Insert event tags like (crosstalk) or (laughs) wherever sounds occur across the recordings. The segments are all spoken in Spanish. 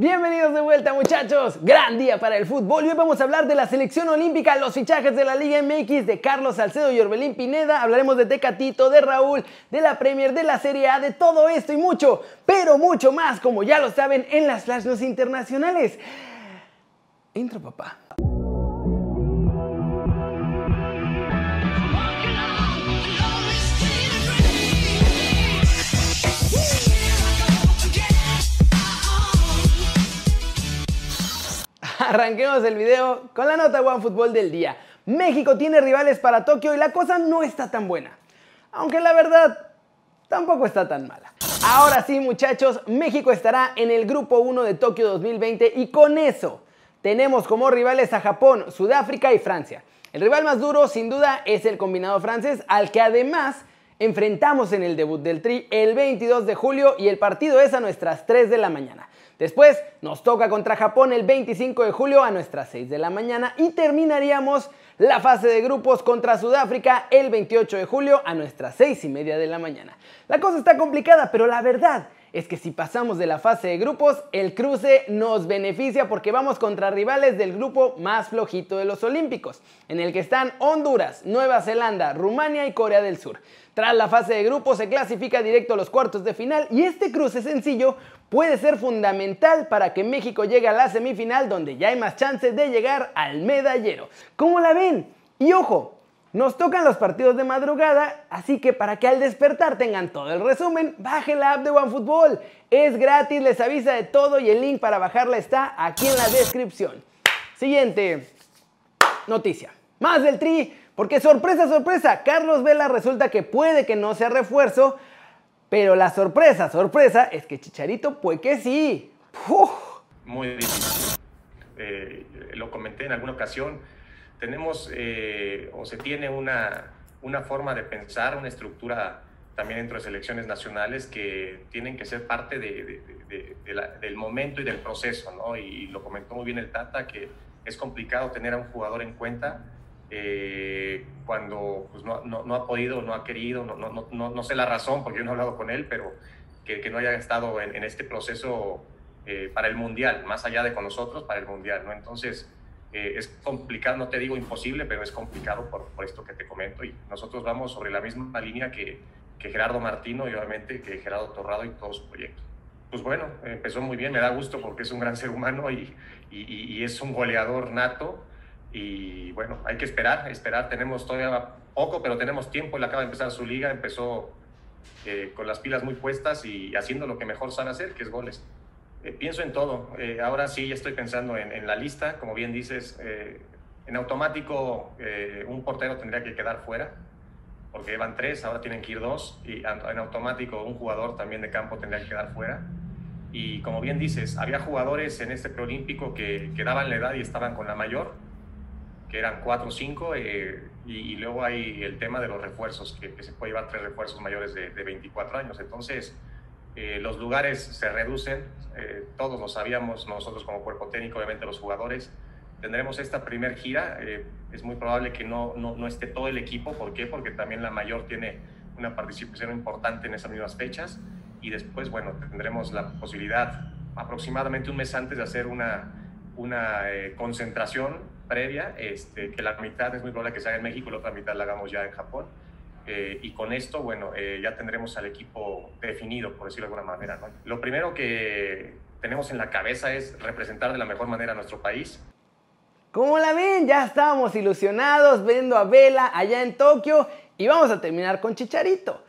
Bienvenidos de vuelta muchachos, gran día para el fútbol hoy vamos a hablar de la selección olímpica, los fichajes de la Liga MX, de Carlos Salcedo y Orbelín Pineda, hablaremos de Tecatito, de Raúl, de la Premier, de la Serie A, de todo esto y mucho, pero mucho más, como ya lo saben, en las Flash internacionales. Intro papá. Arranquemos el video con la nota One Fútbol del día. México tiene rivales para Tokio y la cosa no está tan buena. Aunque la verdad, tampoco está tan mala. Ahora sí, muchachos, México estará en el grupo 1 de Tokio 2020 y con eso tenemos como rivales a Japón, Sudáfrica y Francia. El rival más duro, sin duda, es el combinado francés, al que además enfrentamos en el debut del Tri el 22 de julio y el partido es a nuestras 3 de la mañana. Después nos toca contra Japón el 25 de julio a nuestras 6 de la mañana y terminaríamos la fase de grupos contra Sudáfrica el 28 de julio a nuestras 6 y media de la mañana. La cosa está complicada, pero la verdad es que si pasamos de la fase de grupos, el cruce nos beneficia porque vamos contra rivales del grupo más flojito de los Olímpicos, en el que están Honduras, Nueva Zelanda, Rumania y Corea del Sur. Tras la fase de grupos se clasifica directo a los cuartos de final y este cruce sencillo puede ser fundamental para que México llegue a la semifinal donde ya hay más chances de llegar al medallero. ¿Cómo la ven? Y ojo, nos tocan los partidos de madrugada, así que para que al despertar tengan todo el resumen, baje la app de OneFootball. Es gratis, les avisa de todo y el link para bajarla está aquí en la descripción. Siguiente noticia. Más del Tri, porque sorpresa, sorpresa, Carlos Vela resulta que puede que no sea refuerzo, pero la sorpresa, sorpresa, es que Chicharito puede que sí. Muy difícil. Eh, lo comenté en alguna ocasión tenemos eh, o se tiene una, una forma de pensar, una estructura también dentro de selecciones nacionales que tienen que ser parte de, del momento y del proceso, ¿no? Y lo comentó muy bien el Tata, que es complicado tener a un jugador en cuenta eh, cuando pues, no, no, ha podido, no ha querido, no, no, no, sé la razón, porque yo no he hablado con él, pero que, que no haya estado en, este proceso eh, para el Mundial, más allá de con nosotros, para el Mundial, ¿no? Entonces, eh, es complicado, no te digo imposible, pero es complicado por, por, esto que te comento. Y nosotros vamos sobre la misma línea que, que Gerardo Martino y obviamente que Gerardo Torrado y todo su proyecto. Pues bueno, empezó muy bien, me da gusto porque es un gran ser humano y, y, y es un goleador nato. Y bueno, hay que esperar, esperar. Tenemos todavía poco, pero tenemos tiempo. Él acaba de empezar su liga, empezó eh, con las pilas muy puestas y haciendo lo que mejor sabe hacer, que es goles. Eh, pienso en todo. Eh, ahora sí ya estoy pensando en, la lista. Como bien dices, eh, en automático un portero tendría que quedar fuera, porque van tres, ahora tienen que ir dos. Y en automático un jugador también de campo tendría que quedar fuera. Y como bien dices, había jugadores en este preolímpico que, que daban la edad y estaban con la mayor, que eran cuatro o cinco. Y, luego hay el tema de los refuerzos, que, se puede llevar tres refuerzos mayores de, de 24 años. Entonces, eh, los lugares se reducen, eh, todos lo sabíamos nosotros como cuerpo técnico, obviamente los jugadores. Tendremos esta primer gira, eh, es muy probable que no, no, no, esté todo el equipo, ¿por qué? Porque también la mayor tiene una participación importante en esas mismas fechas y después, bueno, tendremos la posibilidad aproximadamente un mes antes de hacer una, una concentración previa, este, que la mitad es muy probable que se haga en México, la otra mitad la hagamos ya en Japón eh, y con esto, bueno, eh, ya tendremos al equipo definido, por decirlo de alguna manera. Lo primero que tenemos en la cabeza es representar de la mejor manera a nuestro país. Como la ven, ya estábamos ilusionados viendo a Vela allá en Tokio y vamos a terminar con Chicharito.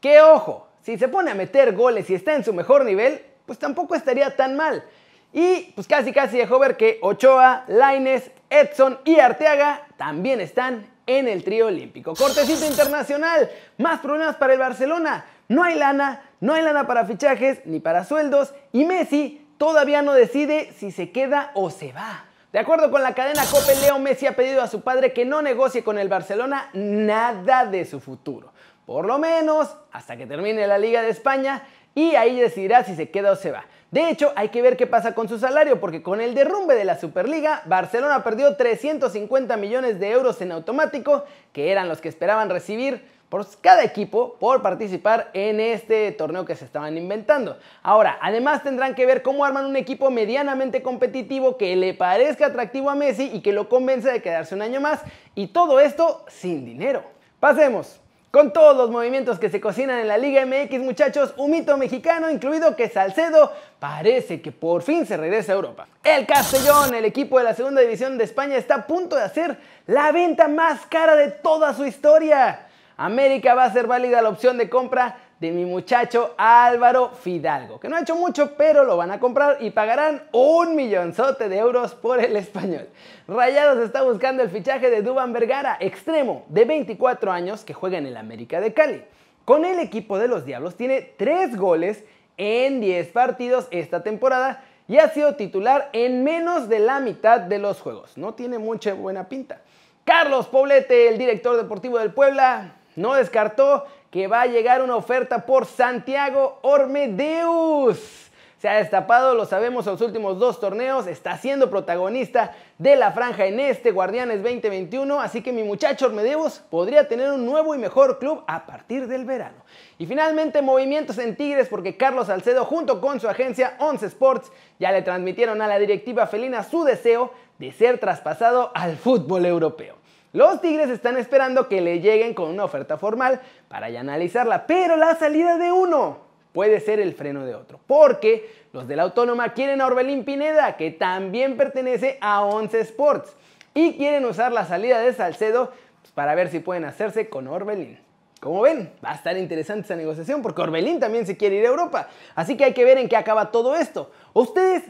Que ojo, si se pone a meter goles y está en su mejor nivel, pues tampoco estaría tan mal. Y pues casi casi dejó ver que Ochoa, Laines, Edson y Arteaga también están en el trío olímpico. Cortecito internacional, más problemas para el Barcelona. No hay lana, no hay lana para fichajes ni para sueldos y Messi todavía no decide si se queda o se va. De acuerdo con la cadena Cope, Leo Messi ha pedido a su padre que no negocie con el Barcelona nada de su futuro. Por lo menos hasta que termine la Liga de España y ahí decidirá si se queda o se va. De hecho, hay que ver qué pasa con su salario, porque con el derrumbe de la Superliga, Barcelona perdió 350 millones de euros en automático, que eran los que esperaban recibir por cada equipo por participar en este torneo que se estaban inventando. Ahora, además tendrán que ver cómo arman un equipo medianamente competitivo que le parezca atractivo a Messi y que lo convence de quedarse un año más. Y todo esto sin dinero. Pasemos. Con todos los movimientos que se cocinan en la Liga MX, muchachos, un mito mexicano, incluido que Salcedo, parece que por fin se regresa a Europa. El Castellón, el equipo de la segunda división de España, está a punto de hacer la venta más cara de toda su historia. América va a ser válida la opción de compra de mi muchacho Álvaro Fidalgo, que no ha hecho mucho, pero lo van a comprar y pagarán un millonzote de euros por el español. Rayados está buscando el fichaje de Duban Vergara, extremo de 24 años que juega en el América de Cali. Con el equipo de los Diablos tiene 3 goles en 10 partidos esta temporada y ha sido titular en menos de la mitad de los juegos. No tiene mucha buena pinta. Carlos Poblete, el director deportivo del Puebla, no descartó que va a llegar una oferta por Santiago Ormedeus. Se ha destapado, lo sabemos, en los últimos dos torneos, está siendo protagonista de la franja en este Guardianes 2021, así que mi muchacho Ormedeus podría tener un nuevo y mejor club a partir del verano. Y finalmente movimientos en Tigres porque Carlos Salcedo junto con su agencia 11 Sports ya le transmitieron a la directiva felina su deseo de ser traspasado al fútbol europeo. Los Tigres están esperando que le lleguen con una oferta formal para ya analizarla, pero la salida de uno puede ser el freno de otro, porque los de la Autónoma quieren a Orbelín Pineda, que también pertenece a Once Sports, y quieren usar la salida de Salcedo pues, para ver si pueden hacerse con Orbelín. Como ven, va a estar interesante esa negociación porque Orbelín también se quiere ir a Europa. Así que hay que ver en qué acaba todo esto. ¿Ustedes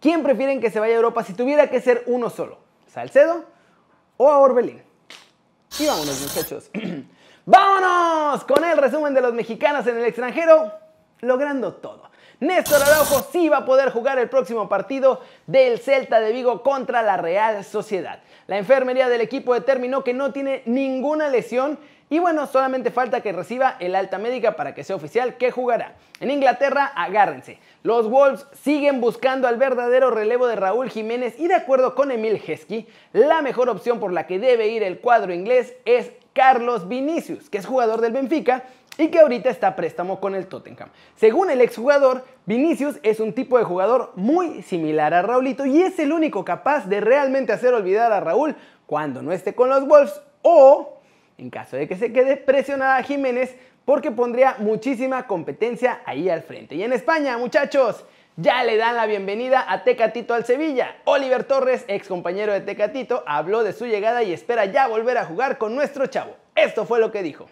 quién prefieren que se vaya a Europa si tuviera que ser uno solo? ¿Salcedo o a Orbelín? Y vámonos, muchachos. (clears throat) ¡Vámonos! Con el resumen de los mexicanos en el extranjero, logrando todo. Néstor Araujo sí va a poder jugar el próximo partido del Celta de Vigo contra la Real Sociedad. La enfermería del equipo determinó que no tiene ninguna lesión y bueno, solamente falta que reciba el alta médica para que sea oficial que jugará. En Inglaterra, agárrense. Los Wolves siguen buscando al verdadero relevo de Raúl Jiménez y de acuerdo con Emil Heskey, la mejor opción por la que debe ir el cuadro inglés es Carlos Vinicius, que es jugador del Benfica y que ahorita está a préstamo con el Tottenham. Según el exjugador, Vinicius es un tipo de jugador muy similar a Raulito y es el único capaz de realmente hacer olvidar a Raúl cuando no esté con los Wolves o en caso de que se quede presionada Jiménez porque pondría muchísima competencia ahí al frente. Y en España, muchachos, ya le dan la bienvenida a Tecatito al Sevilla. Oliver Torres, ex compañero de Tecatito, habló de su llegada y espera ya volver a jugar con nuestro chavo. Esto fue lo que dijo.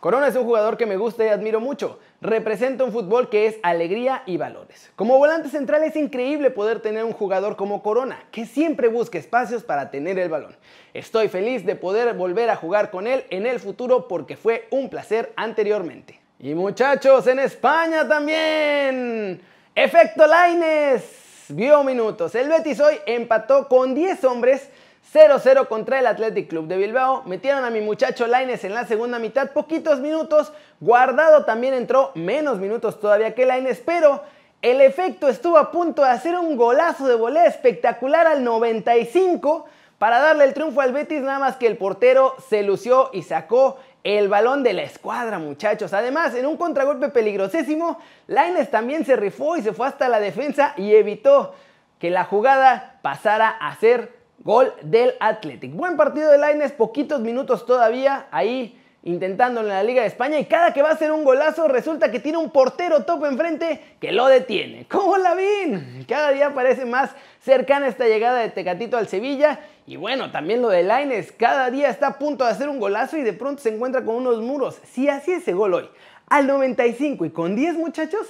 Corona es un jugador que me gusta y admiro mucho. Representa un fútbol que es alegría y valores. Como volante central es increíble poder tener un jugador como Corona, que siempre busca espacios para tener el balón. Estoy feliz de poder volver a jugar con él en el futuro porque fue un placer anteriormente. Y muchachos, en España también. Efecto Laines. Vio minutos. El Betis hoy empató con 10 hombres 0-0 contra el Athletic Club de Bilbao. Metieron a mi muchacho Laines en la segunda mitad, poquitos minutos. Guardado también entró menos minutos todavía que Laines, pero el efecto estuvo a punto de hacer un golazo de volea espectacular al 95 para darle el triunfo al Betis, nada más que el portero se lució y sacó el balón de la escuadra, muchachos. Además, en un contragolpe peligrosísimo, Laines también se rifó y se fue hasta la defensa y evitó que la jugada pasara a ser Gol del Athletic. Buen partido de Laines, poquitos minutos todavía ahí intentándolo en la Liga de España y cada que va a hacer un golazo resulta que tiene un portero top enfrente que lo detiene. (laughs) ¿Cómo la ven? Cada día parece más cercana esta llegada de Tecatito al Sevilla y bueno, también lo de Laines, cada día está a punto de hacer un golazo y de pronto se encuentra con unos muros. Si así ese gol hoy, al 95 y con 10 muchachos,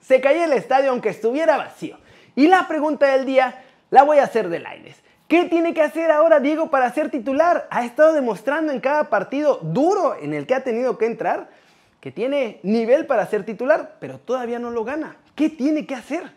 se caía el estadio aunque estuviera vacío. Y la pregunta del día la voy a hacer de Laines. ¿Qué tiene que hacer ahora Diego para ser titular? Ha estado demostrando en cada partido duro en el que ha tenido que entrar que tiene nivel para ser titular, pero todavía no lo gana. ¿Qué tiene que hacer?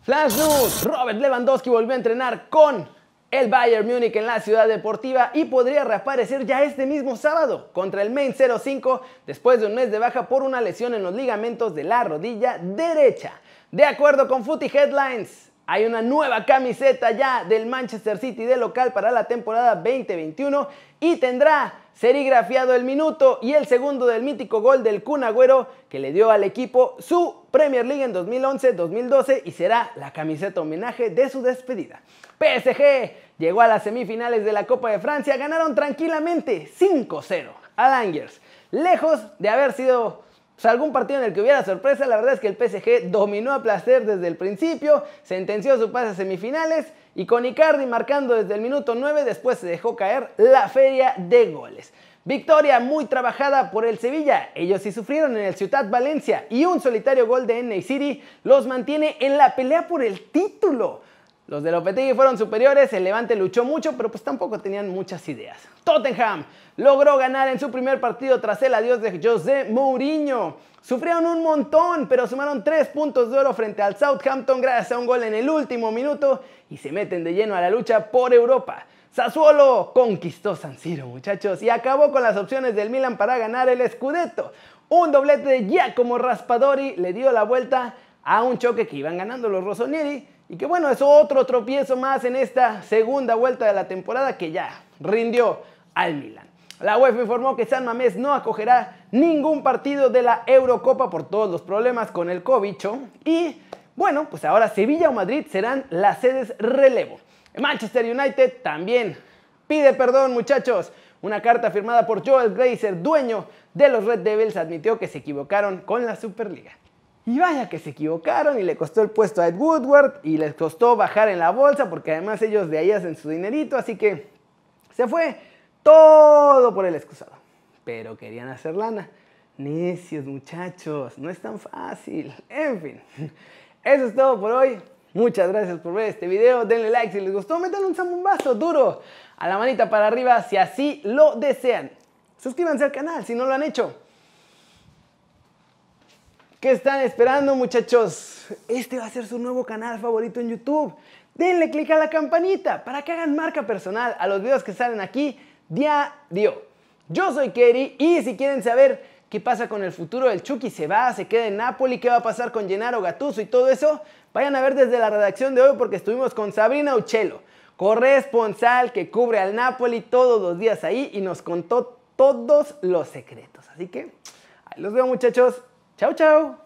Flash News, Robert Lewandowski volvió a entrenar con el Bayern Múnich en la ciudad deportiva y podría reaparecer ya este mismo sábado contra el Main 05 después de un mes de baja por una lesión en los ligamentos de la rodilla derecha. De acuerdo con Footy Headlines, hay una nueva camiseta ya del Manchester City de local para la temporada 2021 y tendrá serigrafiado el minuto y el segundo del mítico gol del Kun Agüero que le dio al equipo su Premier League en 2011-2012 y será la camiseta homenaje de su despedida. PSG llegó a las semifinales de la Copa de Francia, ganaron tranquilamente 5-0 a Langers, lejos de haber sido pues, algún partido en el que hubiera sorpresa, la verdad es que el PSG dominó a placer desde el principio, sentenció su pase a semifinales y con Icardi marcando desde el minuto 9 después se dejó caer la feria de goles. Victoria muy trabajada por el Sevilla. Ellos sí sufrieron en el Ciudad Valencia y un solitario gol de NA City los mantiene en la pelea por el título. Los de Lopetegui fueron superiores, el Levante luchó mucho, pero pues tampoco tenían muchas ideas. Tottenham logró ganar en su primer partido tras el adiós de José Mourinho. Sufrieron un montón, pero sumaron tres puntos de oro frente al Southampton gracias a un gol en el último minuto y se meten de lleno a la lucha por Europa. Sassuolo conquistó San Siro, muchachos, y acabó con las opciones del Milan para ganar el Scudetto. Un doblete de Giacomo Raspadori le dio la vuelta a un choque que iban ganando los Rossoneri y que bueno, es otro tropiezo más en esta segunda vuelta de la temporada que ya rindió al Milan. La UEFA informó que San Mamés no acogerá ningún partido de la Eurocopa por todos los problemas con el COVID. Y bueno, pues ahora Sevilla o Madrid serán las sedes relevo. Manchester United también pide perdón, muchachos. Una carta firmada por Joel Glazer, dueño de los Red Devils, admitió que se equivocaron con la Superliga. Y vaya que se equivocaron y le costó el puesto a Ed Woodward y les costó bajar en la bolsa porque además ellos de ahí hacen su dinerito, así que se fue todo por el excusado. Pero querían hacer lana. Necios muchachos, no es tan fácil. En fin, eso es todo por hoy. Muchas gracias por ver este video. Denle like si les gustó. Metan un zambombazo duro a la manita para arriba si así lo desean. Suscríbanse al canal si no lo han hecho. ¿Qué están esperando muchachos? Este va a ser su nuevo canal favorito en YouTube. Denle click a la campanita para que hagan marca personal a los videos que salen aquí diario. Yo soy Kerry y si quieren saber qué pasa con el futuro del Chucky, se va, se queda en Napoli, qué va a pasar con Gennaro Gattuso y todo eso, vayan a ver desde la redacción de hoy porque estuvimos con Sabrina Uccello, corresponsal que cubre al Napoli todos los días ahí y nos contó todos los secretos. Así que los veo muchachos. Chao, chao.